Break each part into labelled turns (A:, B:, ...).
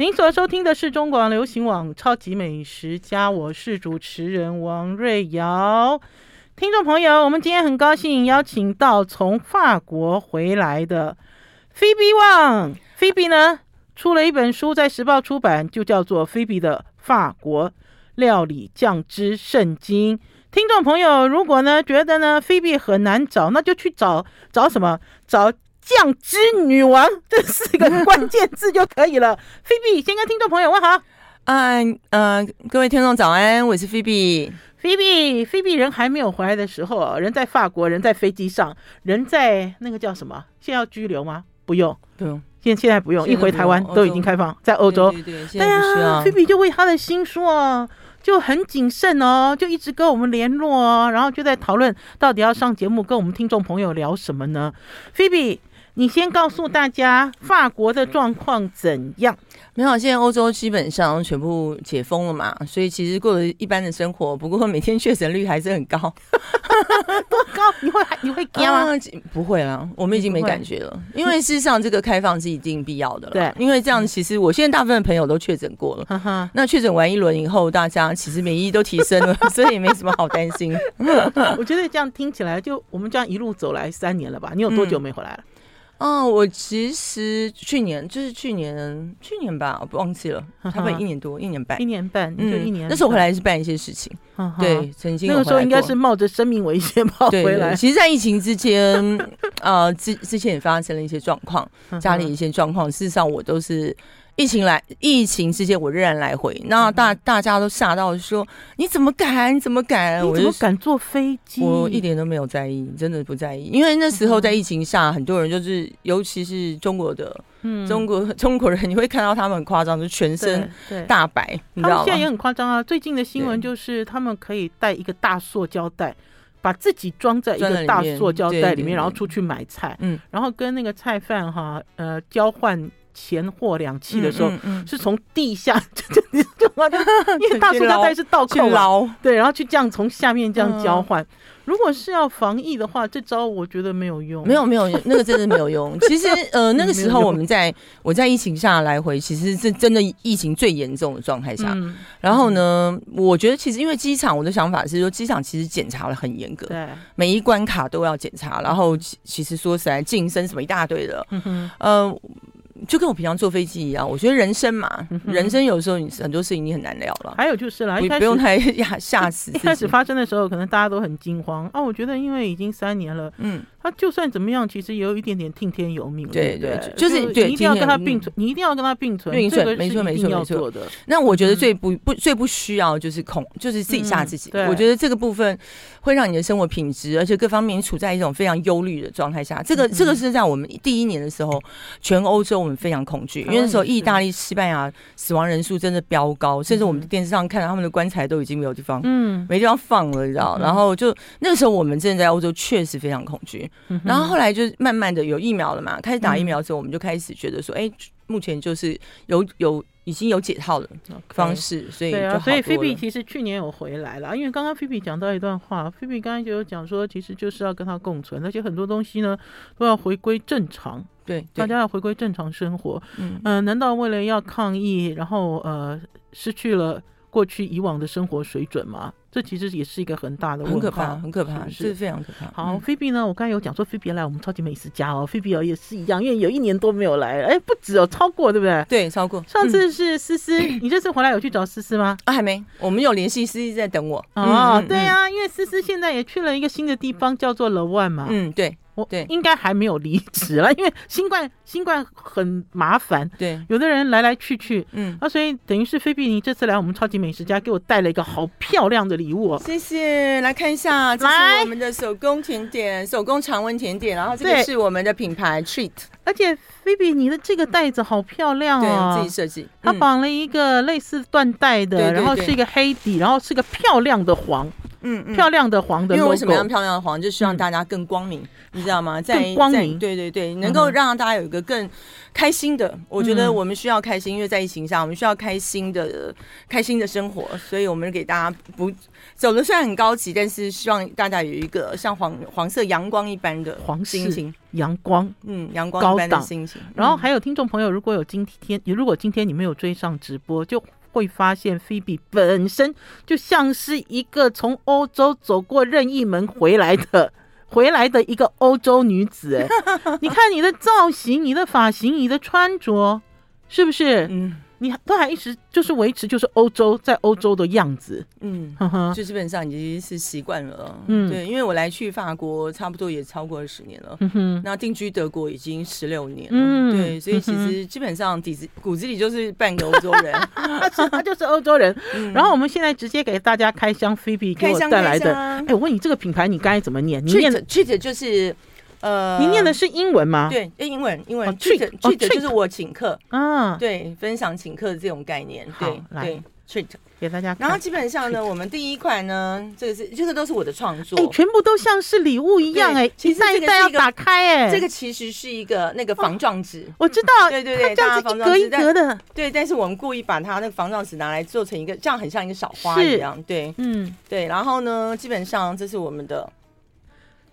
A: 您所收听的是中广流行网《超级美食家》，我是主持人王瑞瑶。听众朋友，我们今天很高兴邀请到从法国回来的菲比旺。菲比呢出了一本书，在时报出版，就叫做《菲比的法国料理酱汁圣经》。听众朋友，如果呢觉得呢菲比很难找，那就去找找什么？找酱汁女王这四个关键字就可以了。菲比先跟听众朋友问好。
B: 嗯呃，各位听众早安，我是菲比。
A: 菲比，菲比人还没有回来的时候，人在法国，人在飞机上，人在那个叫什么？现在要拘留吗？不用，不用。现现在不用，一回台湾都已经开放，在欧洲。对对对，现在不需要。菲比就为他的新书哦。就很谨慎哦，就一直跟我们联络哦，然后就在讨论到底要上节目跟我们听众朋友聊什么呢？菲比，你先告诉大家法国的状况怎样？
B: 没有，现在欧洲基本上全部解封了嘛，所以其实过了一般的生活，不过每天确诊率还是很高，
A: 多高？你会你会惊吗？
B: 不会啦，我们已经没感觉了，因为事实上这个开放是一定必要的了。对，因为这样其实我现在大部分朋友都确诊过了，那确诊完一轮以后，大家其实免疫都提升了，所以也没什么好担心。
A: 我觉得这样听起来，就我们这样一路走来三年了吧？你有多久没回来了？嗯
B: 哦，我其实去年就是去年，去年吧，我不忘记了，差不多一年多，一年半，
A: 一年半，就一年。
B: 那时候回来是办一些事情，对，曾经
A: 那个时候应该是冒着生命危险跑回来。
B: 其实，在疫情之间，呃，之之前也发生了一些状况，家里一些状况，事实上我都是。疫情来，疫情之间我仍然来回，那大大家都吓到说：“你怎么敢？你怎么敢？
A: 你怎么敢坐飞机？”
B: 我一点都没有在意，真的不在意，因为那时候在疫情下，很多人就是，尤其是中国的，嗯，中国 中国人，你会看到他们很夸张，就全身大白，你知道吗？
A: 他们现在也很夸张啊！最近的新闻就是，他们可以带一个大塑胶袋，把自己装在一个大塑胶袋里面，然后出去买菜，嗯，然后跟那个菜贩哈，呃，交换。钱货两期的时候，是从地下 就就就因为大塑料袋是倒扣捞，对，然后去这样从下面这样交换。如果是要防疫的话，这招我觉得没有用。
B: 没有没有，那个真的没有用。其实呃，那个时候我们在我在疫情下来回，其实是真的疫情最严重的状态下。然后呢，我觉得其实因为机场，我的想法是说，机场其实检查的很严格，对，每一关卡都要检查。然后其实说实在，晋升什么一大堆的，嗯呃。就跟我平常坐飞机一样，我觉得人生嘛，嗯、人生有时候你很多事情你很难聊了。
A: 还有就是啦，
B: 你不用太吓吓死。
A: 一开始 发生的时候，可能大家都很惊慌啊。我觉得因为已经三年了，嗯。他就算怎么样，其实也有一点点听天由命。对对，就是你一定要跟他并存，你一定要跟他并存。并存，没错没错没错的。
B: 那我觉得最不不最不需要就是恐，就是自己吓自己。我觉得这个部分会让你的生活品质，而且各方面处在一种非常忧虑的状态下。这个这个是在我们第一年的时候，全欧洲我们非常恐惧，因为那时候意大利、西班牙死亡人数真的飙高，甚至我们电视上看到他们的棺材都已经没有地方，嗯，没地方放了，你知道？然后就那个时候我们真的在欧洲确实非常恐惧。然后后来就慢慢的有疫苗了嘛，开始打疫苗之后，我们就开始觉得说，哎，目前就是有有已经有解套的方式，所以对啊，
A: 所以菲比其实去年有回来了，因为刚刚菲比讲到一段话，菲比刚才就有讲说，其实就是要跟他共存，而且很多东西呢都要回归正常，对，大家要回归正常生活，嗯。嗯，难道为了要抗疫，然后呃失去了过去以往的生活水准吗？这其实也是一个很大的问题，
B: 很可怕，很可怕，是非常可怕。
A: 好，菲比呢？我刚才有讲说，菲比来我们超级美食家哦，菲比哦也是一样，因为有一年多没有来，哎，不止哦，超过对不对？
B: 对，超过。
A: 上次是思思，你这次回来有去找思思吗？
B: 啊，还没，我们有联系，思思在等我。
A: 哦，对啊，因为思思现在也去了一个新的地方，叫做 Le 万嘛。
B: 嗯，对。对，
A: 应该还没有离职了，因为新冠新冠很麻烦。对，有的人来来去去，嗯，啊，所以等于是菲比尼这次来我们超级美食家，给我带了一个好漂亮的礼物哦。
B: 谢谢，来看一下，这是我们的手工甜点，手工常温甜点，然后这个是我们的品牌 Treat，
A: 而且菲比你的这个袋子好漂亮哦，
B: 对，自己设计，
A: 它绑了一个类似缎带的，然后是一个黑底，然后是个漂亮的黄。嗯，嗯，漂亮的黄的
B: 因为为什么要漂亮的黄？就希望大家更光明，嗯、你知道吗？在
A: 更光明，
B: 对对对，能够让大家有一个更开心的。嗯、我觉得我们需要开心，因为在疫情下，我们需要开心的、开心的生活，所以我们给大家不走的虽然很高级，但是希望大家有一个像黄黄色阳光一般的黄心情，
A: 阳光，
B: 嗯，阳光一般的心情。
A: 然后还有听众朋友，如果有今天，如果今天你没有追上直播，就。会发现菲比本身就像是一个从欧洲走过任意门回来的 回来的一个欧洲女子，哎，你看你的造型、你的发型、你的穿着，是不是？嗯。你都还一直就是维持就是欧洲在欧洲的样子，
B: 嗯，就基本上已经是习惯了，嗯，对，因为我来去法国差不多也超过二十年了，嗯哼，那定居德国已经十六年了，嗯，对，所以其实基本上底子骨子里就是半个欧洲人，
A: 他就是欧洲人。然后我们现在直接给大家开箱菲比给我带来的，哎，我问你这个品牌你该怎么念？你念的
B: treat 就是。呃，
A: 你念的是英文吗？
B: 对，英文，英文。treat treat 就是我请客，嗯，对，分享请客的这种概念，对对，treat。
A: 给大家。
B: 然后基本上呢，我们第一款呢，这个是这个都是我的创作，
A: 哎，全部都像是礼物一样，哎，其实这个要打开，哎，
B: 这个其实是一个那个防撞纸，
A: 我知道，
B: 对对对，
A: 这样子一格一格的，
B: 对，但是我们故意把它那个防撞纸拿来做成一个，这样很像一个小花一样，对，嗯，对，然后呢，基本上这是我们的。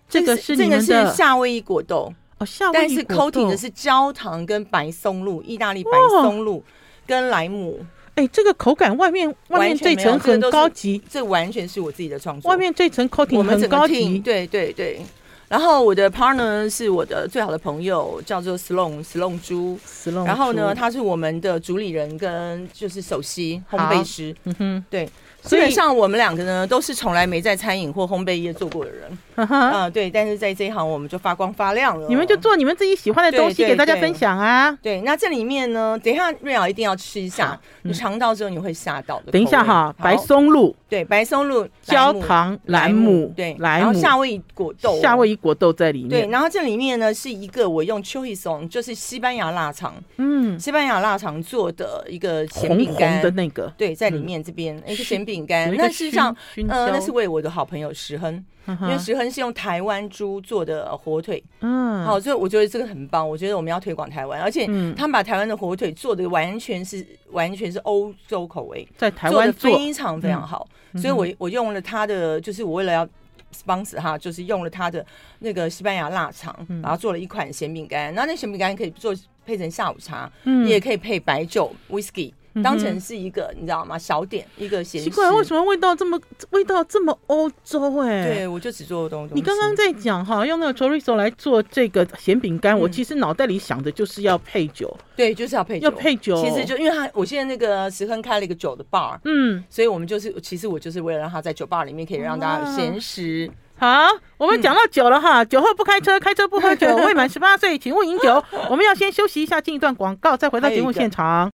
A: 这个是
B: 这个是夏威夷果豆
A: 哦，夏威夷
B: 但是 coating 的是焦糖跟白松露，意大利白松露跟莱姆。
A: 哎，这个口感外面外面这层很高级，
B: 这完全是我自己的创作。
A: 外面这层 coating 很高级，
B: 对对对。然后我的 partner 是我的最好的朋友，叫做 Sloan Sloan 猪。然后呢，他是我们的主理人跟就是首席烘焙师。嗯哼，对。基本上我们两个呢，都是从来没在餐饮或烘焙业做过的人，嗯，对。但是在这一行，我们就发光发亮了。
A: 你们就做你们自己喜欢的东西给大家分享啊。
B: 对，那这里面呢，等一下瑞瑶一定要吃一下，你尝到之后你会吓到的。
A: 等一下哈，白松露，
B: 对，白松露、
A: 焦糖、莱姆，对，莱姆，
B: 然后夏威夷果豆，
A: 夏威夷果豆在里面。
B: 对，然后这里面呢是一个我用 chorizo，就是西班牙腊肠，嗯，西班牙腊肠做的一个咸饼干
A: 的那个，
B: 对，在里面这边一个咸饼干，那事实上呃，那是为我的好朋友石亨，因为石亨是用台湾猪做的火腿，嗯，好，所以我觉得这个很棒。我觉得我们要推广台湾，而且他们把台湾的火腿做的完全是完全是欧洲口味，
A: 在台湾
B: 做的非常非常好。所以我我用了他的，就是我为了要 sponsor 哈，就是用了他的那个西班牙腊肠，然后做了一款咸饼干。那那咸饼干可以做配成下午茶，嗯，也可以配白酒 whisky。当成是一个，你知道吗？小点一个咸。
A: 奇怪，为什么味道这么味道这么欧洲？哎，
B: 对，我就只做东西。
A: 你刚刚在讲哈，用那个 chorizo 来做这个咸饼干，我其实脑袋里想的就是要配酒。
B: 对，就是要配酒。
A: 要配酒。
B: 其实就因为他，我现在那个石亨开了一个酒的 bar，嗯，所以我们就是，其实我就是为了让他在酒吧里面可以让大家有闲食。
A: 好，我们讲到酒了哈，酒后不开车，开车不喝酒，未满十八岁请勿饮酒。我们要先休息一下，进一段广告，再回到节目现场。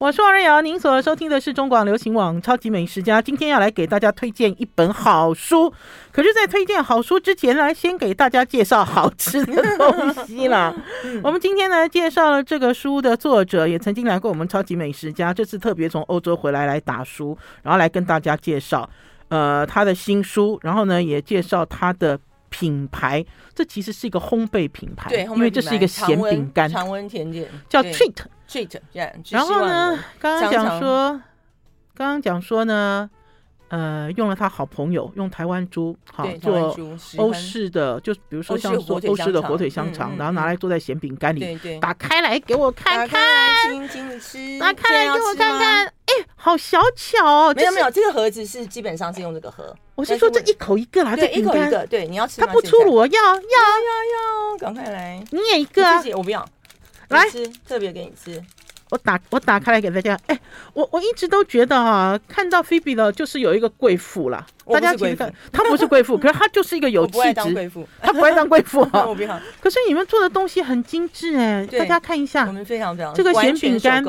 A: 我是王瑞瑶，您所收听的是中广流行网超级美食家。今天要来给大家推荐一本好书，可是，在推荐好书之前，来先给大家介绍好吃的 东西啦。我们今天呢，介绍了这个书的作者，也曾经来过我们超级美食家，这次特别从欧洲回来来打书，然后来跟大家介绍呃他的新书，然后呢，也介绍他的。品牌，这其实是一个烘焙品牌，对，因为这是一个咸饼干，
B: 常温甜点
A: 叫 treat
B: treat。
A: 然后呢，刚刚讲说，刚刚讲说呢，呃，用了他好朋友用台湾猪，好做欧式的，就比如说像说欧式的火腿香肠，然后拿来做在咸饼干里，打开来给我看看，
B: 请请你吃，
A: 打开来给我看看。哎，好小巧哦！
B: 没有没有，这个盒子是基本上是用这个盒。
A: 我是说这一口一个啦，这
B: 一口一个，对，你要吃。
A: 它不出炉，要要
B: 要要，赶快来！
A: 你也一个啊？
B: 我不要，来吃，特别给你吃。
A: 我打我打开来给大家。哎，我我一直都觉得啊，看到菲比了就是有一个贵妇啦。大家其实看，她不是贵妇，可是她就是一个有气质。贵妇，她不爱当贵妇啊。可是你们做的东西很精致哎，大家看一下。
B: 我们非常非常
A: 这个咸饼干。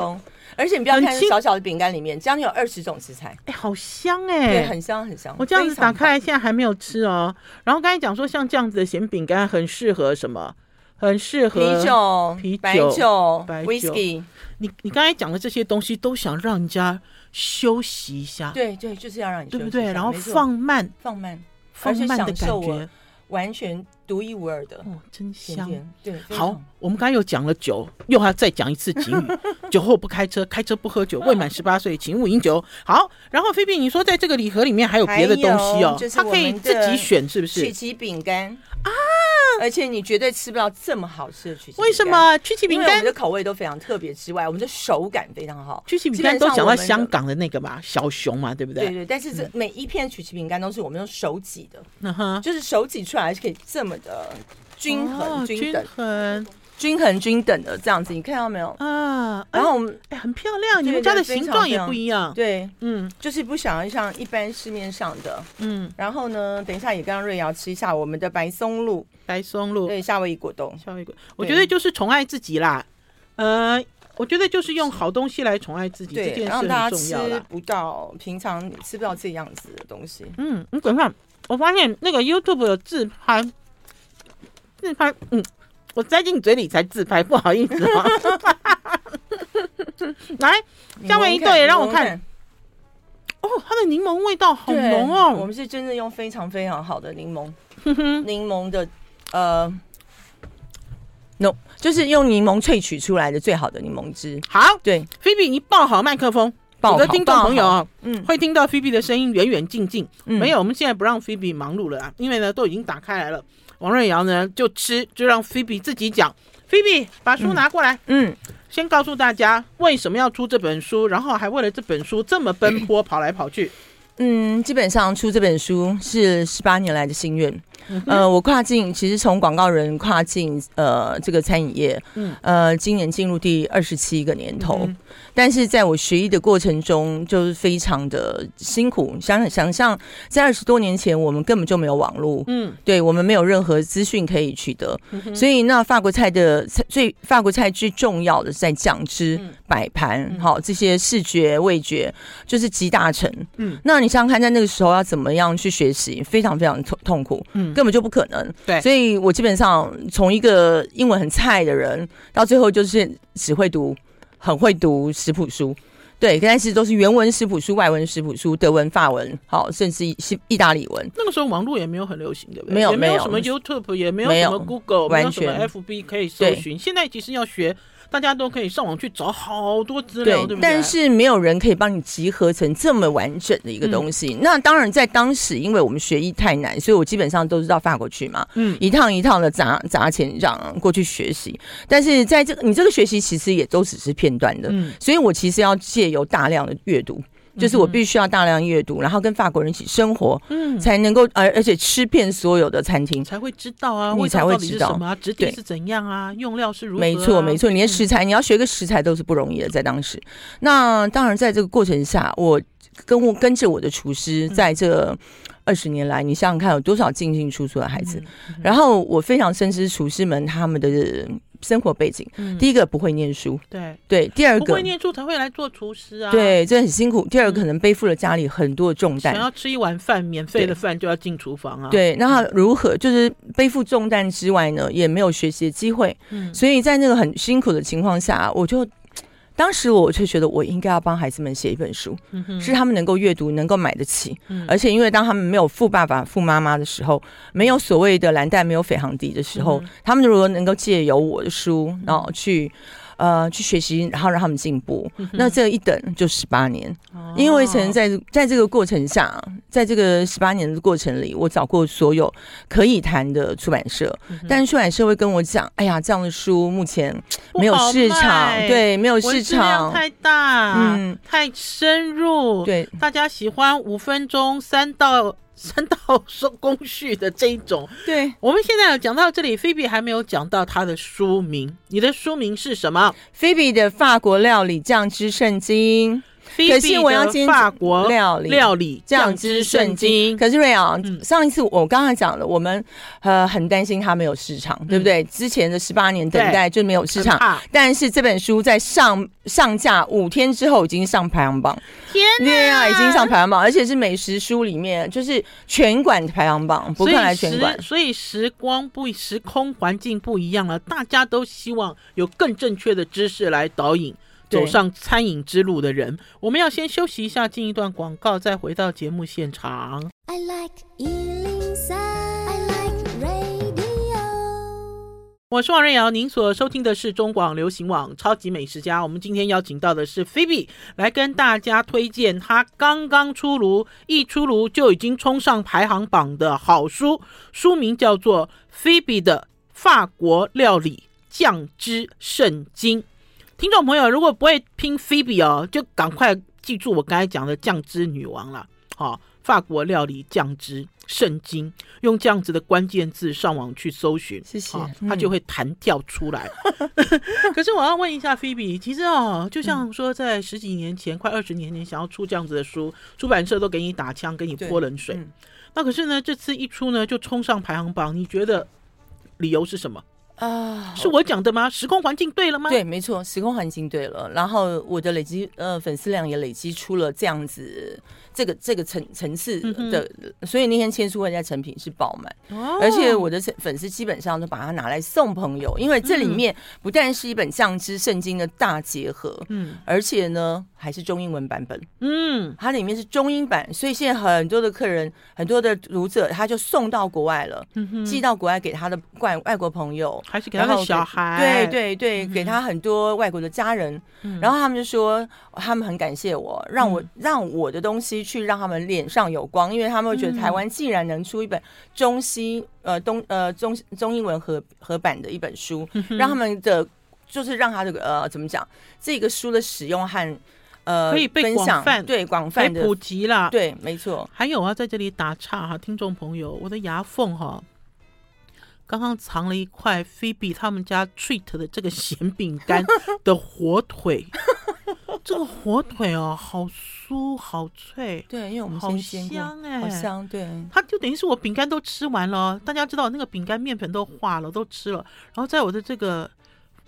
B: 而且你不要看小小的饼干里面，将近有二十种食材，
A: 哎，好香哎，
B: 对，很香很香。
A: 我这样子打开来，现在还没有吃哦。然后刚才讲说，像这样子的咸饼干很适合什么？很适合
B: 啤酒、
A: 啤酒、
B: 白酒、
A: 白酒
B: whisky。
A: 你你刚才讲的这些东西，都想让人家休息一下。
B: 对对，就是要让你休息一下，
A: 对不对？然后放慢，
B: 放慢，
A: 放慢的感觉，
B: 完全独一无二的
A: 哦，真香。
B: 对，
A: 好，我们刚才又讲了酒，又要再讲一次警语：酒后不开车，开车不喝酒，未满十八岁请勿饮酒。好，然后菲比，你说在这个礼盒里面还有别的东西哦，它可以自己选，是不是？
B: 曲奇饼干啊！而且你绝对吃不到这么好吃的曲奇。
A: 为什么曲奇
B: 饼干？的口味都非常特别之外，我们的手感非常好。
A: 曲奇饼干都讲到香港的那个嘛，小熊嘛，对不对？
B: 对对。但是这每一片曲奇饼干都是我们用手挤的，
A: 嗯哼，
B: 就是手挤出来是可以这么的均衡、均等、
A: 均
B: 衡、均等的这样子，你看到没有？
A: 啊，
B: 然后我们
A: 哎，很漂亮，你们家的形状也不一样。
B: 对，嗯，就是不想要像一般市面上的，嗯。然后呢，等一下也跟瑞瑶吃一下我们的白松露。
A: 白松露，
B: 对，夏威夷果冻，
A: 夏威夷果，我觉得就是宠爱自己啦。呃，我觉得就是用好东西来宠爱自己，这件事很重要啦。
B: 吃不到平常吃不到这样子的东西。
A: 嗯，你等一下，我发现那个 YouTube 有自拍，自拍，嗯，我塞进嘴里才自拍，不好意思啊。来，夏威夷豆也让我看。哦，它的柠檬味道好浓哦。
B: 我们是真的用非常非常好的柠檬，柠檬的。呃，no，就是用柠檬萃取出来的最好的柠檬汁。
A: 好，对，菲比，你抱好麦克风，我的听众朋友啊，嗯，会听到菲比的声音远远近近。嗯，没有，我们现在不让菲比忙碌了啊，因为呢都已经打开来了。王瑞瑶呢就吃，就让菲比自己讲。菲比，把书拿过来。嗯，先告诉大家为什么要出这本书，然后还为了这本书这么奔波跑来跑去。
B: 嗯，基本上出这本书是十八年来的心愿。呃，我跨境其实从广告人跨境呃这个餐饮业，嗯，呃，今年进入第二十七个年头，嗯、但是在我学艺的过程中，就是非常的辛苦。想想象在二十多年前，我们根本就没有网络，嗯，对我们没有任何资讯可以取得，嗯、所以那法国菜的最法国菜最重要的是在酱汁、摆盘，好这些视觉味觉就是集大成，嗯，那你想想看，在那个时候要怎么样去学习，非常非常痛痛苦，嗯。根本就不可能，对，所以我基本上从一个英文很菜的人，到最后就是只会读，很会读食谱书，对，但是都是原文食谱书、外文食谱书、德文、法文，好，甚至是意大利文。
A: 那个时候网络也没有很流行，对不对？
B: 没有，没有
A: 什么 YouTube，也没有什么 Google，没有什么 FB 可以搜寻。现在其实要学。大家都可以上网去找好多资料，对，对不对？
B: 但是没有人可以帮你集合成这么完整的一个东西。嗯、那当然，在当时，因为我们学艺太难，所以我基本上都是到法国去嘛，嗯，一趟一趟的砸砸钱让过去学习。但是在这个你这个学习其实也都只是片段的，嗯，所以我其实要借由大量的阅读。就是我必须要大量阅读，然后跟法国人一起生活，嗯，才能够而而且吃遍所有的餐厅，
A: 才会知道啊，
B: 你才会知道。
A: 什么质地是怎样啊，用料是如何。
B: 没错没错，你连食材你要学个食材都是不容易的，在当时。那当然，在这个过程下，我跟我跟着我的厨师，在这二十年来，你想想看，有多少进进出出的孩子，然后我非常深知厨师们他们的。生活背景，嗯、第一个不会念书，
A: 对
B: 对，第二个
A: 不会念书才会来做厨师啊，
B: 对，这很辛苦。第二个可能背负了家里很多的重担，
A: 想要吃一碗饭，免费的饭就要进厨房啊，
B: 对。那如何就是背负重担之外呢，也没有学习的机会，嗯，所以在那个很辛苦的情况下，我就。当时我却觉得我应该要帮孩子们写一本书，嗯、是他们能够阅读、能够买得起。嗯、而且因为当他们没有富爸爸、富妈妈的时候，没有所谓的蓝带、没有斐航迪的时候，嗯、他们如果能够借由我的书，然后去。呃，去学习，然后让他们进步。嗯、那这一等就十八年，哦、因为曾在在这个过程下，在这个十八年的过程里，我找过所有可以谈的出版社，嗯、但是出版社会跟我讲：“哎呀，这样的书目前没有市场，对，没有市场。
A: 太大，嗯，太深入，
B: 对，
A: 大家喜欢五分钟三到。”三道说工序的这一种，
B: 对，
A: 我们现在讲到这里，菲比还没有讲到他的书名。你的书名是什么？
B: 菲比的法国料理酱汁圣经。
A: 可是我要煎法国料理料理酱汁圣经。
B: 可是瑞昂，上一次我刚才讲了，我们呃很担心它没有市场，对不对？之前的十八年等待就没有市场，但是这本书在上上架五天之后已经上排行榜，
A: 天
B: 哪，已经上排行榜，而且是美食书里面就是全馆排行榜，不看来全馆。
A: 所以时光不时空环境不一样了，大家都希望有更正确的知识来导引。走上餐饮之路的人，我们要先休息一下，进一段广告，再回到节目现场。I like 103, I like radio。我是王瑞瑶，您所收听的是中广流行网《超级美食家》。我们今天邀请到的是菲比，来跟大家推荐他刚刚出炉，一出炉就已经冲上排行榜的好书，书名叫做《菲比的法国料理酱汁圣经》。听众朋友，如果不会拼 Phoebe 哦，就赶快记住我刚才讲的酱汁女王了。好、哦，法国料理酱汁圣经，用这样子的关键字上网去搜寻，
B: 谢谢，哦、
A: 它就会弹跳出来。嗯、可是我要问一下 Phoebe，其实哦，就像说在十几年前，嗯、快二十年前，想要出这样子的书，出版社都给你打枪，给你泼冷水。嗯、那可是呢，这次一出呢，就冲上排行榜，你觉得理由是什么？啊，是我讲的吗？时空环境对了吗？
B: 对，没错，时空环境对了。然后我的累积呃粉丝量也累积出了这样子。这个这个层层次的，嗯、所以那天签书会在成品是爆满，哦、而且我的粉丝基本上都把它拿来送朋友，因为这里面不但是一本酱汁圣经的大结合，嗯，而且呢还是中英文版本，嗯，它里面是中英版，所以现在很多的客人、很多的读者，他就送到国外了，嗯、寄到国外给他的外外国朋友，
A: 还是给他的小孩，
B: 对对对，嗯、给他很多外国的家人，嗯、然后他们就说他们很感谢我，让我、嗯、让我的东西。去让他们脸上有光，因为他们会觉得台湾既然能出一本中西呃东呃中中英文合合版的一本书，嗯、让他们的就是让他这个呃怎么讲，这个书的使用和呃
A: 可以被广泛
B: 对广泛的
A: 普及了，
B: 对，没错。
A: 还有啊，在这里打岔哈，听众朋友，我的牙缝哈，刚刚藏了一块菲比他们家 treat 的这个咸饼干的火腿。这个火腿哦，好酥好脆，
B: 对，因为我们
A: 好香哎，
B: 好香，对，
A: 它就等于是我饼干都吃完了，大家知道那个饼干面粉都化了，都吃了，然后在我的这个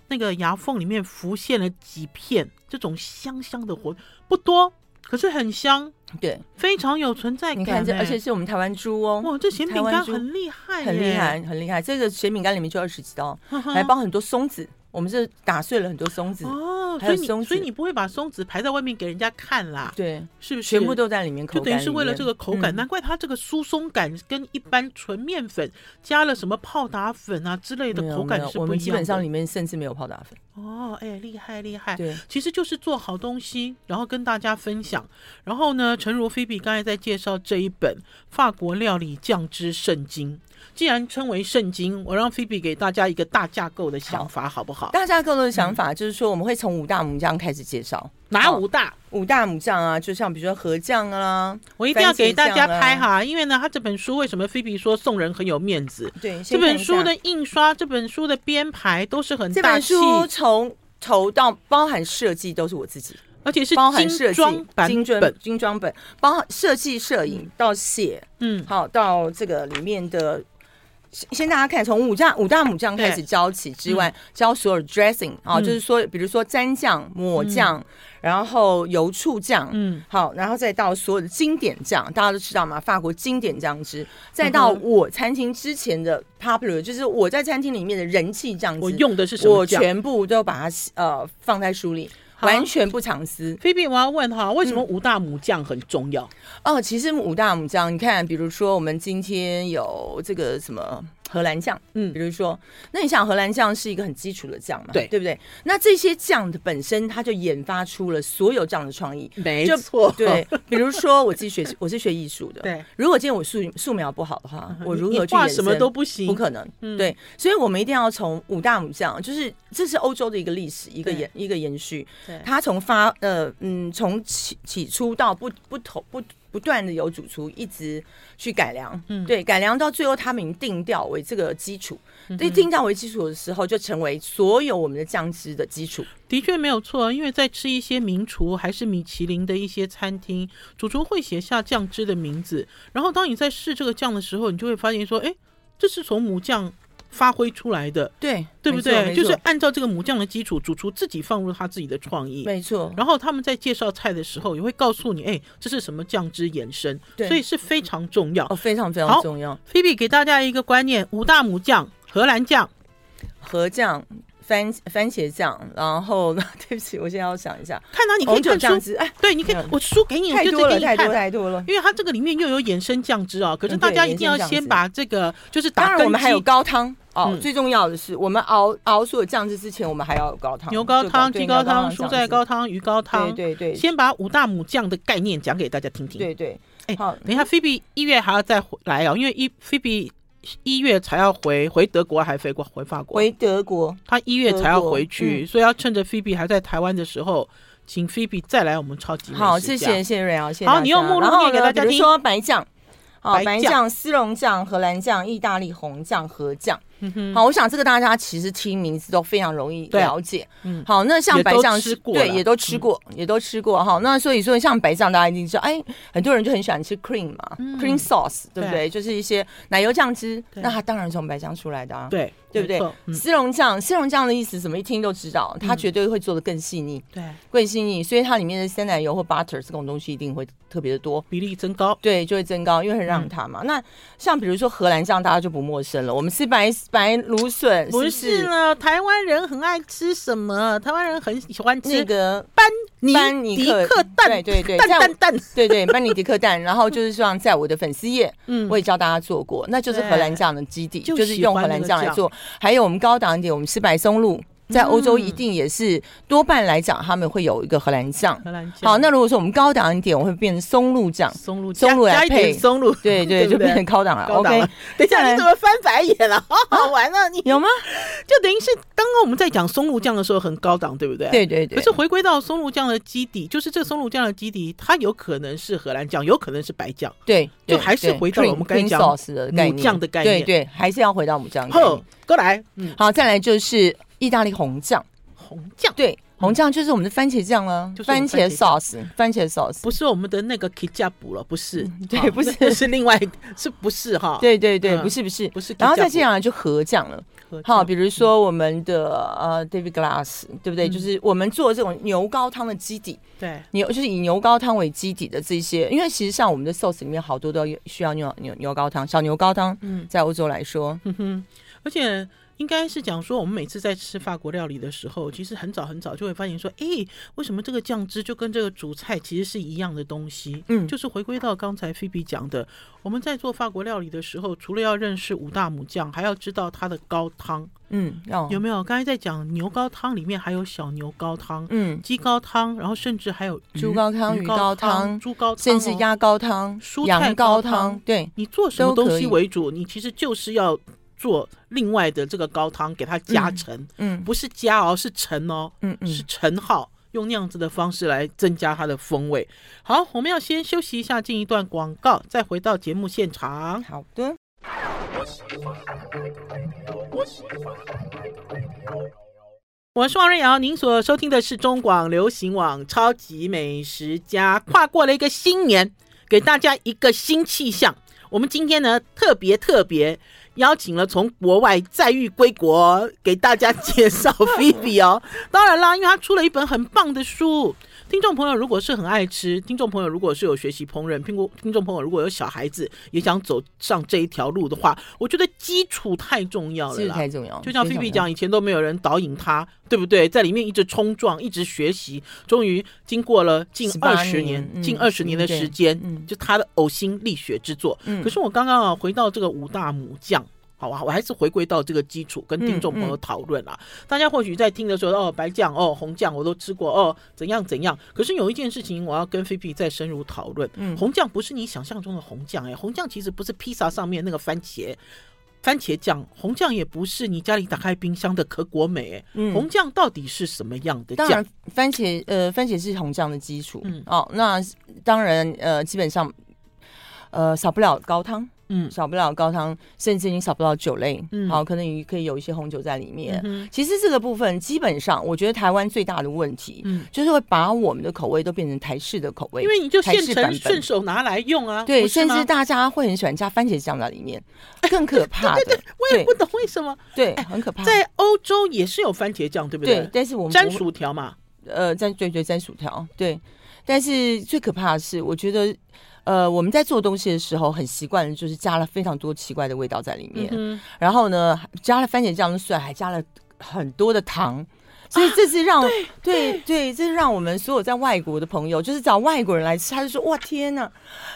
A: 那个牙缝里面浮现了几片这种香香的火，不多，可是很香，
B: 对，
A: 非常有存在感。你看
B: 这，而且是我们台湾猪哦，
A: 哇，这咸饼干很厉害，
B: 很厉害，很厉害。这个咸饼干里面就二十几刀，还包很多松子。我们是打碎了很多松子
A: 哦，所以你所以你不会把松子排在外面给人家看啦？
B: 对，
A: 是不是
B: 全部都在里面？就
A: 等于是为了这个口感，难怪它这个疏松感跟一般纯面粉加了什么泡打粉啊之类的口感是不一样的。
B: 我们基本上里面甚至没有泡打粉。
A: 哦，哎，厉害厉害！对，其实就是做好东西，然后跟大家分享。然后呢，诚如菲比刚才在介绍这一本法国料理酱汁圣经。既然称为圣经，我让菲比给大家一个大架构的想法，好不好？
B: 大架构的想法就是说，我们会从五大母将开始介绍。
A: 哪五大？
B: 五大母将啊，就像比如说河将啊，
A: 我一定要给大家拍哈，因为呢，他这本书为什么菲比说送人很有面子？
B: 对，
A: 这本书的印刷，这本书的编排都是很大气。
B: 这本书从头到包含设计都是我自己，
A: 而且是包含设计
B: 精准精装本，包含设计摄影到写，嗯，好到这个里面的。先大家看，从五大五大母酱开始教起之外，教所有 dressing 啊，就是说，比如说沾酱、抹酱，然后油醋酱，嗯，好，然后再到所有的经典酱，大家都知道嘛？法国经典酱汁，再到我餐厅之前的 popular，就是我在餐厅里面的人气酱汁，
A: 我用的是什么酱？
B: 我全部都把它呃放在书里。完全不藏私。
A: 菲比，我要问哈，为什么五大母将很重要？
B: 嗯、哦，其实五大母将，你看，比如说我们今天有这个什么荷兰酱，嗯，比如说，那你想荷兰酱是一个很基础的酱嘛，对，对不对？那这些酱的本身，它就研发出了所有这样的创意，
A: 没错，
B: 对。比如说我自己学，我是学艺术的，对。如果今天我素素描不好的话，我如何去
A: 画什么都不行，
B: 不可能。嗯、对，所以我们一定要从五大母酱，就是这是欧洲的一个历史，一个延一个延续。对它从发呃嗯从起起初到不不同不不断的有主厨一直去改良，
A: 嗯，
B: 对，改良到最后他们已经定调为这个基础，
A: 嗯、
B: 对，定调为基础的时候，就成为所有我们的酱汁的基础。
A: 的确没有错，因为在吃一些名厨还是米其林的一些餐厅，主厨会写下酱汁的名字，然后当你在试这个酱的时候，你就会发现说，哎，这是从母酱。发挥出来的，
B: 对
A: 对不对？就是按照这个母酱的基础，主厨自己放入他自己的创意，
B: 没错。
A: 然后他们在介绍菜的时候，也会告诉你，哎，这是什么酱汁延伸，
B: 对，
A: 所以是非常重要，
B: 哦，非常非常重要。
A: 菲比给大家一个观念：五大母酱，荷兰酱、
B: 和酱。番番茄酱，然后 对不起，我现在要想一下，
A: 看到你可以看
B: 酱汁，哎，
A: 对，你可以，我书给你，
B: 太多了，太多太多了，
A: 因为它这个里面又有衍生酱汁啊。可是大家一定要先把这个，就是打
B: 当然我们还有高汤哦。最重要的是，我们熬熬所有酱汁之前，我们还要有高汤，
A: 牛高汤、鸡高汤、蔬菜高汤、鱼高汤。
B: 对对对，
A: 先把五大母酱的概念讲给大家听听。
B: 对对，
A: 哎，好，等一下，菲比一月还要再来哦，因为一菲比。一月才要回回德国，还飞过回法国？
B: 回德国，
A: 他一月才要回去，嗯、所以要趁着菲比还在台湾的时候，请菲比再来我们超级。
B: 好，谢谢谢谢瑞瑶，谢谢。
A: 好，你用目录念给大家听。
B: 比如说白酱，好，白酱、丝绒酱、荷兰酱、意大利红酱、和酱。好，我想这个大家其实听名字都非常容易了解。嗯，好，那像白酱是，对，也都吃过，也都吃过。哈，那所以说像白酱，大家一定知道，哎，很多人就很喜欢吃 cream 嘛，cream sauce，对不对？就是一些奶油酱汁，那它当然从白酱出来的啊。对，对不对？丝绒酱，丝绒酱的意思怎么一听都知道，它绝对会做的更细腻，对，更细腻。所以它里面的鲜奶油或 butter 这种东西一定会特别的多，
A: 比例增高，
B: 对，就会增高，因为很让它嘛。那像比如说荷兰酱，大家就不陌生了，我们吃白。白芦笋
A: 不是呢，台湾人很爱吃什么？台湾人很喜欢吃
B: 那个
A: 班尼迪克蛋，
B: 对对对，
A: 蛋蛋蛋，
B: 对对，班尼迪克蛋。然后就是说，在我的粉丝页，嗯，我也教大家做过，那就是荷兰酱的基底，就是用荷兰酱来做。还有我们高档一点，我们吃白松露。在欧洲一定也是多半来讲，他们会有一个荷兰酱。荷兰酱。好，那如果说我们高档一点，我会变成松露酱。松露松露来配
A: 松露，
B: 对 对，就变成高档了。OK，
A: 等一下你怎么翻白眼了？好好玩啊！你
B: 有吗？
A: 就等于是刚刚我们在讲松露酱的时候很高档，对不对？
B: 对对对。
A: 可是回归到松露酱的基底，就是这个松露酱的基底，它有可能是荷兰酱，有可能是白酱。
B: 对，
A: 就还是回到我们刚才讲的母酱的概念。
B: 对对，还是要回到母酱。
A: 好，过来。
B: 嗯，好，再来就是意大利红酱。
A: 红酱？
B: 对，红酱就是我们的番茄酱了，番茄 sauce，番茄 sauce
A: 不是我们的那个 ketchup 了，不是，
B: 对，不是，
A: 是另外，是不是哈？
B: 对对对，不是不是。不是，然后再接下来就和酱了，好，比如说我们的呃 David Glass，对不对？就是我们做这种牛高汤的基底，对，牛就是以牛高汤为基底的这些，因为其实像我们的 sauce 里面好多都需要牛牛牛高汤，小牛高汤，嗯，在欧洲来说，嗯
A: 哼，而且。应该是讲说，我们每次在吃法国料理的时候，其实很早很早就会发现说，哎，为什么这个酱汁就跟这个主菜其实是一样的东西？嗯，就是回归到刚才菲比讲的，我们在做法国料理的时候，除了要认识五大母酱，还要知道它的高汤。嗯，有没有？刚才在讲牛高汤里面还有小牛高汤，嗯，鸡高汤，然后甚至还有
B: 猪高汤、鱼高汤、
A: 猪高汤，
B: 甚至鸭高汤、
A: 蔬菜
B: 高汤。对，
A: 你做什么东西为主？你其实就是要。做另外的这个高汤，给它加成，嗯，嗯，不是加哦，是陈哦，嗯嗯，是陈号，用那样子的方式来增加它的风味。好，我们要先休息一下，进一段广告，再回到节目现场。
B: 好的。
A: 我是王瑞瑶，您所收听的是中广流行网超级美食家。跨过了一个新年，给大家一个新气象。我们今天呢，特别特别。邀请了从国外再遇归国，给大家介绍菲比哦。当然啦，因为他出了一本很棒的书。听众朋友，如果是很爱吃，听众朋友如果是有学习烹饪，听过听众朋友如果有小孩子也想走上这一条路的话，我觉得基础太重要了啦，
B: 太重要。
A: 就像菲菲讲，以前都没有人导引他，对不对？在里面一直冲撞，一直学习，终于经过了近二十年，年近二十年的时间，嗯、就他的呕心沥血之作。嗯、可是我刚刚啊，回到这个五大母酱。好啊，我还是回归到这个基础，跟听众朋友讨论啊。嗯嗯、大家或许在听的时候，哦，白酱，哦，红酱，我都吃过，哦，怎样怎样。可是有一件事情，我要跟菲比再深入讨论。嗯，红酱不是你想象中的红酱，哎，红酱其实不是披萨上面那个番茄。番茄酱，红酱也不是你家里打开冰箱的可果美，嗯，红酱到底是什么样的酱？
B: 当然，番茄呃，番茄是红酱的基础，嗯，哦，那当然呃，基本上呃，少不了高汤。
A: 嗯，
B: 少不了高汤，甚至你少不了酒类。
A: 嗯，
B: 好，可能你可以有一些红酒在里面。
A: 嗯，
B: 其实这个部分基本上，我觉得台湾最大的问题，
A: 嗯，
B: 就是会把我们的口味都变成台式的口味，
A: 因为你就现成顺手拿来用啊。
B: 对，甚至大家会很喜欢加番茄酱在里面，更可怕的。
A: 对，对，对，我也不懂为什么。
B: 对，很可怕。
A: 在欧洲也是有番茄酱，对不对？
B: 对，但是我们
A: 沾薯条嘛，
B: 呃，沾对对沾薯条，对。但是最可怕的是，我觉得。呃，我们在做东西的时候很习惯的就是加了非常多奇怪的味道在里面，嗯、然后呢，加了番茄酱之外，还加了很多的糖，所以这是让、啊、对对，对，对，这是让我们所有在外国的朋友，就是找外国人来吃，他就说：哇，天哪，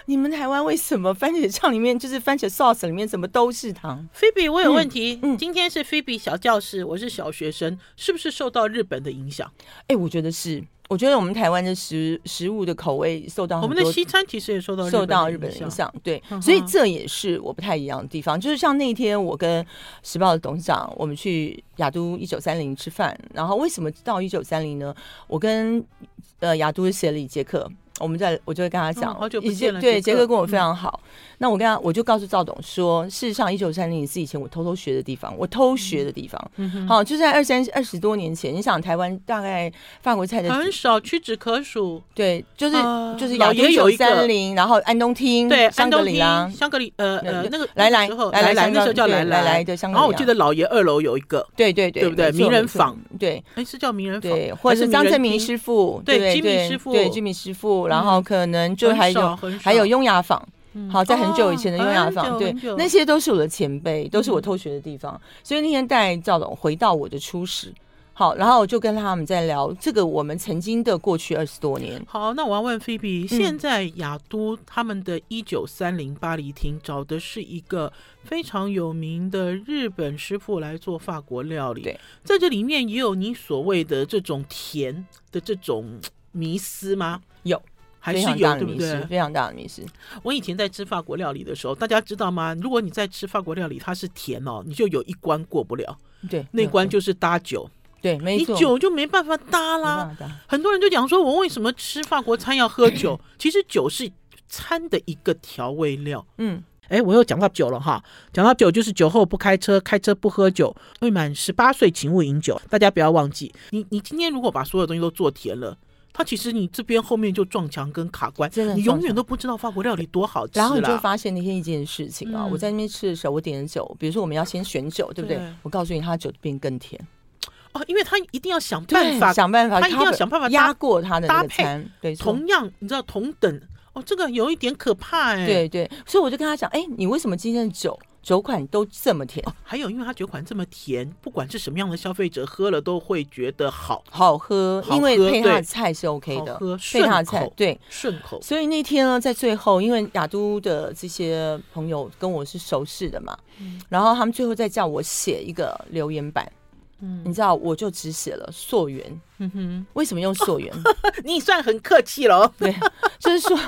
B: 你们台湾为什么番茄酱里面就是番茄 sauce 里面怎么都是糖？
A: 菲比，我有问题。嗯，今天是菲比小教室，我是小学生，是不是受到日本的影响？
B: 哎，我觉得是。我觉得我们台湾的食食物的口味受到，
A: 我们的西餐其实也受到
B: 受到日本的影响，对，所以这也是我不太一样的地方。就是像那天我跟时报的董事长，我们去雅都一九三零吃饭，然后为什么到一九三零呢？我跟呃雅都写了一节课。我们在我就会跟他讲，
A: 好久不见了。
B: 对，杰哥跟我非常好。那我跟他，我就告诉赵董说，事实上，一九三零是以前我偷偷学的地方，我偷学的地方。好，就在二三二十多年前，你想台湾大概法国菜的
A: 很少，屈指可数。
B: 对，就是就是老爷有一三零，然后安东厅，
A: 对，
B: 香格里拉，
A: 香格里呃呃那个
B: 来来
A: 来来那时候叫来来来的香格里拉。然后我记得老爷二楼有一个，
B: 对对对，
A: 对不对？名人坊，
B: 对，
A: 哎是叫名人坊，
B: 对，或者是张振明师傅，
A: 对，吉米师傅，
B: 对，吉米师傅，然后可能。就还有还有雍雅坊，好，在很久以前的雍雅坊，对，那些都是我的前辈，都是我偷学的地方。所以那天带赵总回到我的初始，好，然后我就跟他们在聊这个我们曾经的过去二十多年。
A: 好，那我要问菲比，现在雅都他们的一九三零巴黎厅找的是一个非常有名的日本师傅来做法国料理，
B: 对，
A: 在这里面也有你所谓的这种甜的这种迷思吗？
B: 有。
A: 还是有，对不对？
B: 非常大的迷失。
A: 我以前在吃法国料理的时候，大家知道吗？如果你在吃法国料理，它是甜哦，你就有一关过不了。
B: 对，
A: 那关就是搭酒。
B: 对，没错，
A: 你酒就没办法搭啦。很多人就讲说，我为什么吃法国餐要喝酒？其实酒是餐的一个调味料。嗯，哎，我又讲到酒了哈。讲到酒，就是酒后不开车，开车不喝酒。未满十八岁，请勿饮酒。大家不要忘记，你你今天如果把所有东西都做甜了。它其实你这边后面就撞墙跟卡关，真的，你永远都不知道法国料理多好吃。
B: 然后你就发现那天一件事情啊，我在那边吃的时候，我点的酒，比如说我们要先选酒，对不对？我告诉你，它酒变更甜
A: 哦，因为他一定要想办法，
B: 想办法，
A: 他一定要想办法
B: 压过他的
A: 搭配。对，同样你知道同等哦，这个有一点可怕哎。
B: 对对，所以我就跟他讲，哎，你为什么今天的酒？酒款都这么甜，哦，还
A: 有因为它酒款这么甜，不管是什么样的消费者喝了都会觉得好。
B: 好喝，因为配它的菜是 OK 的，喝配它的菜对。
A: 顺口。
B: 所以那天呢，在最后，因为雅都的这些朋友跟我是熟识的嘛，嗯、然后他们最后再叫我写一个留言板，嗯，你知道，我就只写了溯源，嗯哼，为什么用溯源？哦、
A: 你算很客气了，
B: 对，就是说。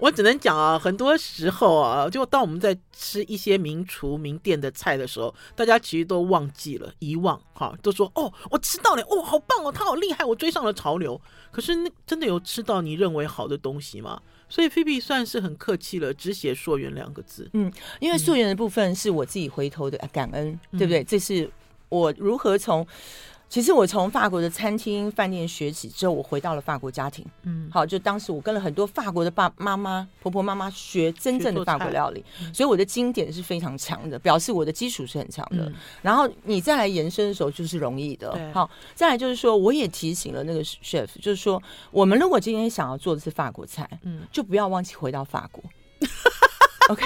A: 我只能讲啊，很多时候啊，就当我们在吃一些名厨名店的菜的时候，大家其实都忘记了、遗忘，哈，都说哦，我吃到了，哦，好棒哦，他好厉害，我追上了潮流。可是那真的有吃到你认为好的东西吗？所以菲比算是很客气了，只写溯源两个字。
B: 嗯，因为溯源的部分是我自己回头的感恩，嗯、对不对？这是我如何从。其实我从法国的餐厅、饭店学起之后，我回到了法国家庭。嗯，好，就当时我跟了很多法国的爸妈妈、婆婆妈妈学真正的法国料理，所以我的经典是非常强的，表示我的基础是很强的。嗯、然后你再来延伸的时候就是容易的。好，再来就是说，我也提醒了那个 chef，就是说，我们如果今天想要做的是法国菜，嗯，就不要忘记回到法国。OK。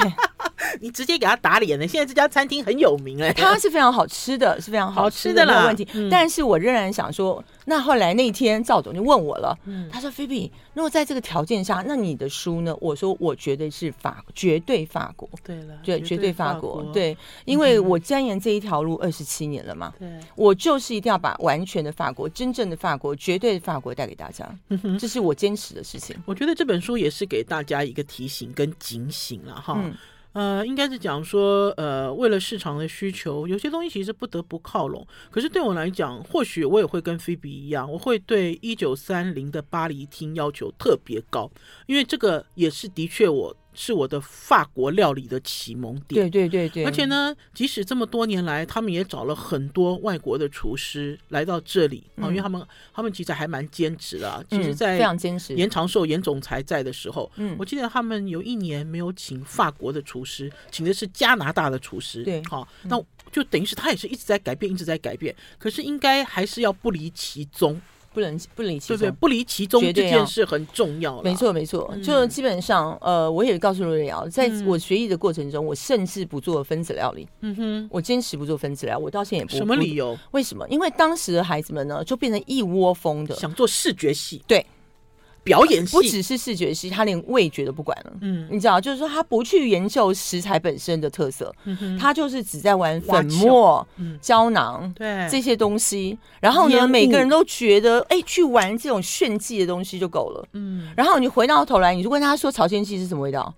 A: 你直接给他打脸了。现在这家餐厅很有名哎，
B: 它是非常好吃的，是非常好吃的，没有问题。嗯、但是我仍然想说，那后来那天赵总就问我了，嗯、他说：“菲比，如果在这个条件下，那你的书呢？”我说：“我绝对是法，绝对法国。”
A: 对了，
B: 对，绝对法国。对，因为我钻研这一条路二十七年了嘛，对，我就是一定要把完全的法国、真正的法国、绝对的法国带给大家，嗯、这是我坚持的事情。
A: 我觉得这本书也是给大家一个提醒跟警醒了哈。嗯呃，应该是讲说，呃，为了市场的需求，有些东西其实不得不靠拢。可是对我来讲，或许我也会跟菲比一样，我会对一九三零的巴黎厅要求特别高，因为这个也是的确我是我的法国料理的启蒙点。
B: 对对对对。
A: 而且呢，即使这么多年来，他们也找了很多外国的厨师来到这里啊，因为他们他们其实还蛮坚持的。其实，在非常坚持。严长寿严总裁在的时候，嗯，我记得他们有一年没有请法国的厨师，请的是加拿大的厨师。对，好，那就等于是他也是一直在改变，一直在改变。可是应该还是要不离其宗。
B: 不能不离其中，
A: 对对，不离其中这件事很重要。
B: 没错没错，就基本上，呃，我也告诉瑞瑶，在我学艺的过程中，我甚至不做分子料理。嗯哼，我坚持不做分子料理，我到现在也不。
A: 什么理由？
B: 为什么？因为当时的孩子们呢，就变成一窝蜂的
A: 想做视觉系。
B: 对。
A: 表演
B: 不只是视觉系，他连味觉都不管了。嗯，你知道，就是说他不去研究食材本身的特色，他就是只在玩粉末、胶囊，对这些东西。然后呢，每个人都觉得，哎，去玩这种炫技的东西就够了。嗯，然后你回到头来，你就问他说，朝鲜系是什么味道？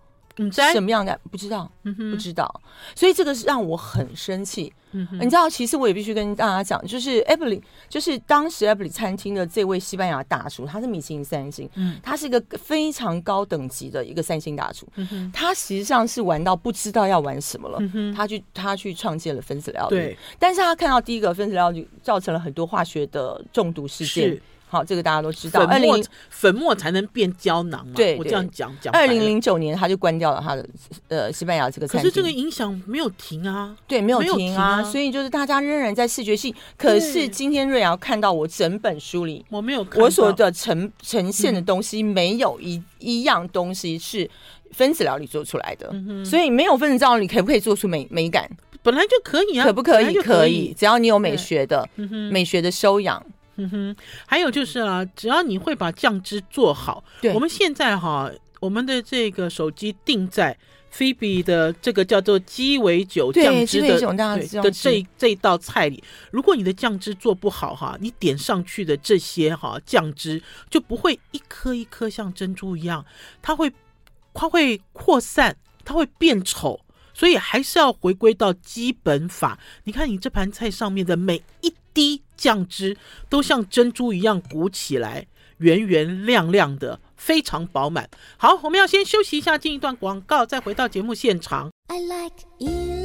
B: 什么样的？不知道，不知道。所以这个是让我很生气。嗯，你知道，其实我也必须跟大家讲，就是 Eboli，就是当时 Eboli 餐厅的这位西班牙大厨，他是米其林三星，嗯，他是一个非常高等级的一个三星大厨，嗯哼，他实际上是玩到不知道要玩什么了，嗯哼，他去他去创建了分子料理，对，但是他看到第一个分子料理造成了很多化学的中毒事件。好，这个大家都知道。
A: 粉末粉末才能变胶囊嘛？对，我这样讲讲。
B: 二零零九年他就关掉了他的呃西班牙这个餐厅。
A: 可是这个影响没有停啊，
B: 对，没有停啊。所以就是大家仍然在视觉系。可是今天瑞瑶看到我整本书里，
A: 我没有看
B: 我所的呈呈现的东西，没有一一样东西是分子料理做出来的。所以没有分子料理可不可以做出美美感？
A: 本来就可以啊，
B: 可不可以？可以，只要你有美学的美学的修养。
A: 嗯哼，还有就是啊，只要你会把酱汁做好，对，我们现在哈，我们的这个手机定在菲比的这个叫做鸡尾酒酱汁的对的这这一道菜里，如果你的酱汁做不好哈，你点上去的这些哈酱汁就不会一颗一颗像珍珠一样，它会它会扩散，它会变丑。所以还是要回归到基本法。你看，你这盘菜上面的每一滴酱汁都像珍珠一样鼓起来，圆圆亮亮的，非常饱满。好，我们要先休息一下，进一段广告，再回到节目现场。I like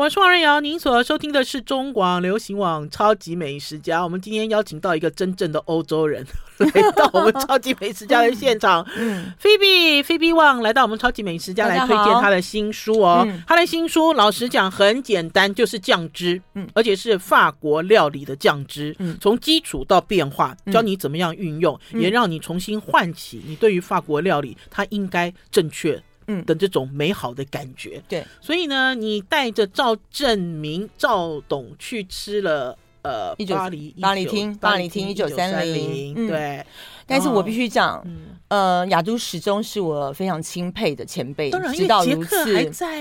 A: 我是王瑞瑶，您所收听的是中广流行网《超级美食家》。我们今天邀请到一个真正的欧洲人 来到我们《超级美食家》的现场。嗯，菲比菲比旺来到我们《超级美食家》来推荐他的新书哦。他的新书老实讲很简单，就是酱汁，嗯，而且是法国料理的酱汁，嗯，从基础到变化，教你怎么样运用，也让你重新唤起你对于法国料理它应该正确。嗯。的这种美好的感觉，对，所以呢，你带着赵正明赵董去吃了呃巴黎
B: 巴黎厅巴黎厅一九三零，
A: 对，
B: 但是我必须讲，呃，亚都始终是我非常钦佩的前辈，直到如此，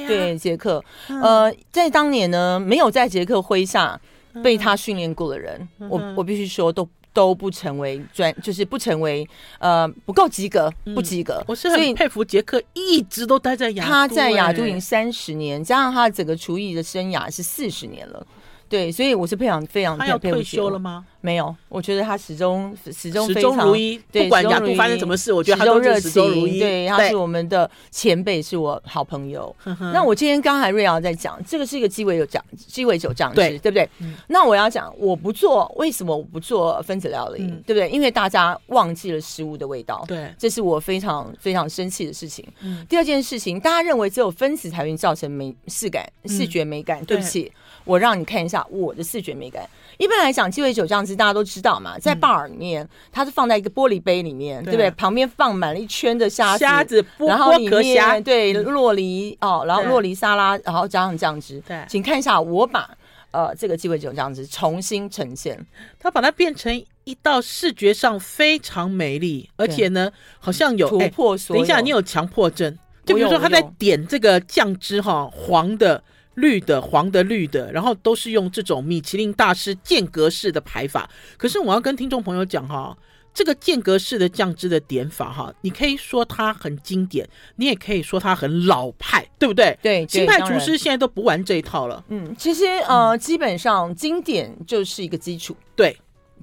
B: 对，杰克，呃，在当年呢，没有在杰克麾下被他训练过的人，我我必须说都。都不成为专，就是不成为呃不够及格，不及格。
A: 我是很佩服杰克，一直都待在雅都，
B: 他在雅都已经三十年，加上他整个厨艺的生涯是四十年了。对，所以我是非常非常。他要
A: 退休了吗？
B: 没有，我觉得他始终始终
A: 始终如一，不管亚都发生什么事，我觉得他都热情。
B: 对，他是我们的前辈，是我好朋友。那我今天刚才瑞瑶在讲，这个是一个鸡尾酒酱，鸡尾酒酱汁，对不对？那我要讲，我不做，为什么我不做分子料理？对不对？因为大家忘记了食物的味道。对，这是我非常非常生气的事情。第二件事情，大家认为只有分子才会造成美视感、视觉美感。对不起，我让你看一下我的视觉美感。一般来讲，鸡尾酒酱汁大家都知道嘛，在 bar 里面，它是放在一个玻璃杯里面，对不对？旁边放满了一圈的虾子，虾子，然后里面对洛梨哦，然后洛梨沙拉，然后加上酱汁。对，请看一下，我把呃这个鸡尾酒酱汁重新呈现，
A: 它把它变成一道视觉上非常美丽，而且呢，好像有突破。等一下，你有强迫症，就比如说他在点这个酱汁哈，黄的。绿的、黄的、绿的，然后都是用这种米其林大师间隔式的排法。可是我要跟听众朋友讲哈，这个间隔式的酱汁的点法哈，你可以说它很经典，你也可以说它很老派，对不对？对，新派厨师现在都不玩这一套了。
B: 嗯，其实呃，基本上经典就是一个基础。
A: 对。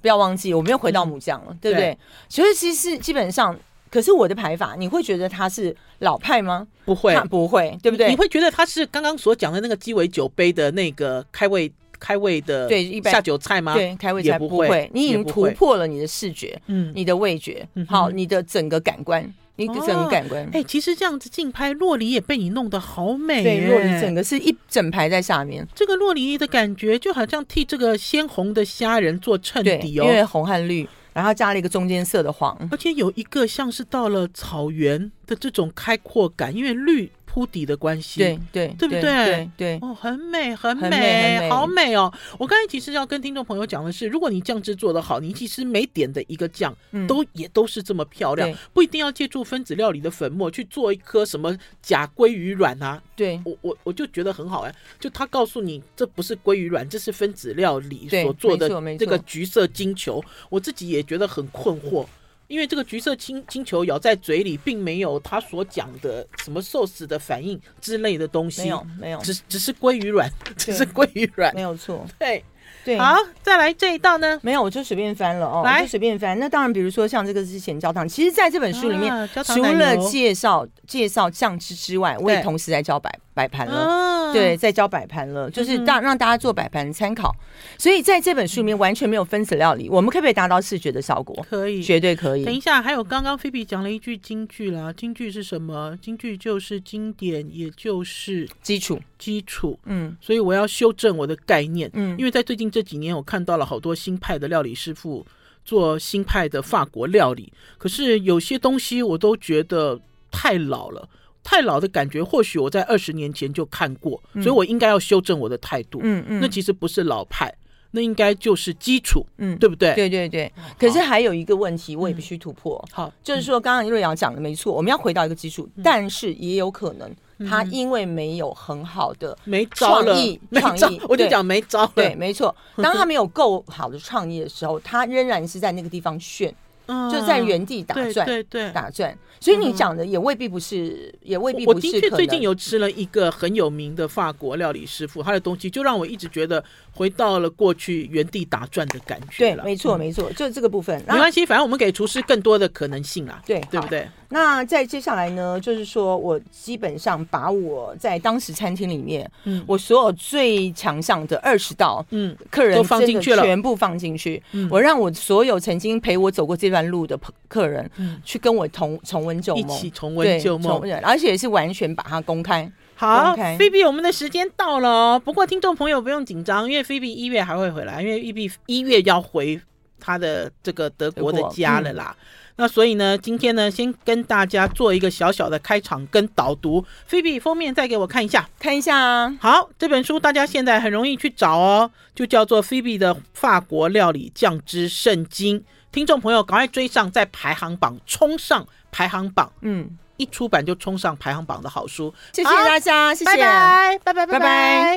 B: 不要忘记，我们又回到母酱了，嗯、对不对？对其实其实基本上，可是我的排法，你会觉得它是老派吗？
A: 不会，
B: 不会，对不对？
A: 你会觉得它是刚刚所讲的那个鸡尾酒杯的那个开胃开胃的对下酒菜吗？
B: 对，开胃菜不会，你已经突破了你的视觉，嗯，你的味觉，嗯、好，你的整个感官。你整个感官，
A: 哎、哦欸，其实这样子竞拍洛梨也被你弄得好美，
B: 对，洛梨整个是一整排在下面，
A: 这个洛梨的感觉就好像替这个鲜红的虾仁做衬底哦，
B: 因为红和绿，然后加了一个中间色的黄，
A: 而且有一个像是到了草原的这种开阔感，因为绿。铺底的关系，
B: 对对
A: 对不对？
B: 对对
A: 哦，很美很美，好美哦！我刚才其实要跟听众朋友讲的是，如果你酱汁做得好，你其实每点的一个酱都也都是这么漂亮，不一定要借助分子料理的粉末去做一颗什么假鲑鱼卵啊。
B: 对，
A: 我我我就觉得很好哎，就他告诉你这不是鲑鱼卵，这是分子料理所做的这个橘色金球，我自己也觉得很困惑。因为这个橘色金金球咬在嘴里，并没有他所讲的什么受死的反应之类的东西，
B: 没有，没有，
A: 只只是鲑鱼卵，只是鲑鱼卵，
B: 没有错，
A: 对。
B: 对，
A: 好，再来这一道呢？
B: 没有，我就随便翻了哦，来，就随便翻。那当然，比如说像这个是咸焦糖，其实在这本书里面，啊、除了介绍介绍酱汁之外，我也同时在教摆摆盘了。啊、对，在教摆盘了，就是让让大家做摆盘参考。所以在这本书里面完全没有分子料理，我们可不可以达到视觉的效果？
A: 可以，
B: 绝对可以。
A: 等一下，还有刚刚菲比讲了一句京剧啦，京剧是什么？京剧就是经典，也就是
B: 基础。
A: 基础，嗯，所以我要修正我的概念，嗯，因为在最近这几年，我看到了好多新派的料理师傅做新派的法国料理，可是有些东西我都觉得太老了，太老的感觉，或许我在二十年前就看过，所以我应该要修正我的态度，嗯嗯，那其实不是老派。那应该就是基础，嗯，对不对？
B: 对对对。可是还有一个问题，我也必须突破。好，就是说，刚刚瑞瑶讲的没错，我们要回到一个基础，但是也有可能他因为没有很好的
A: 没创意，创意，我就讲没招。
B: 对，没错。当他没有够好的创意的时候，他仍然是在那个地方炫。就在原地打转，对对，打转。所以你讲的也未必不是，也未必不是。
A: 我的确最近有吃了一个很有名的法国料理师傅，他的东西就让我一直觉得回到了过去原地打转的感觉。
B: 对，没错没错，就这个部分。
A: 没关系，反正我们给厨师更多的可能性啦。对，对不对？
B: 那再接下来呢，就是说我基本上把我在当时餐厅里面，嗯，我所有最强项的二十道，嗯，客人都放进去了，全部放进去。我让我所有曾经陪我走过这段路的客人，嗯，去跟我重重温旧梦，一
A: 起重温旧梦，
B: 而且是完全把它公开。
A: 好，菲比，我们的时间到了哦。不过听众朋友不用紧张，因为菲比一月还会回来，因为菲比一月要回他的这个德国的家了啦。那所以呢，今天呢，先跟大家做一个小小的开场跟导读。菲比封面再给我看一下，
B: 看一下啊。
A: 好，这本书大家现在很容易去找哦，就叫做菲比的法国料理酱汁圣经。听众朋友赶快追上，在排行榜冲上排行榜。嗯，一出版就冲上排行榜的好书。
B: 谢谢大家，谢谢，
A: 拜拜，拜拜，拜拜。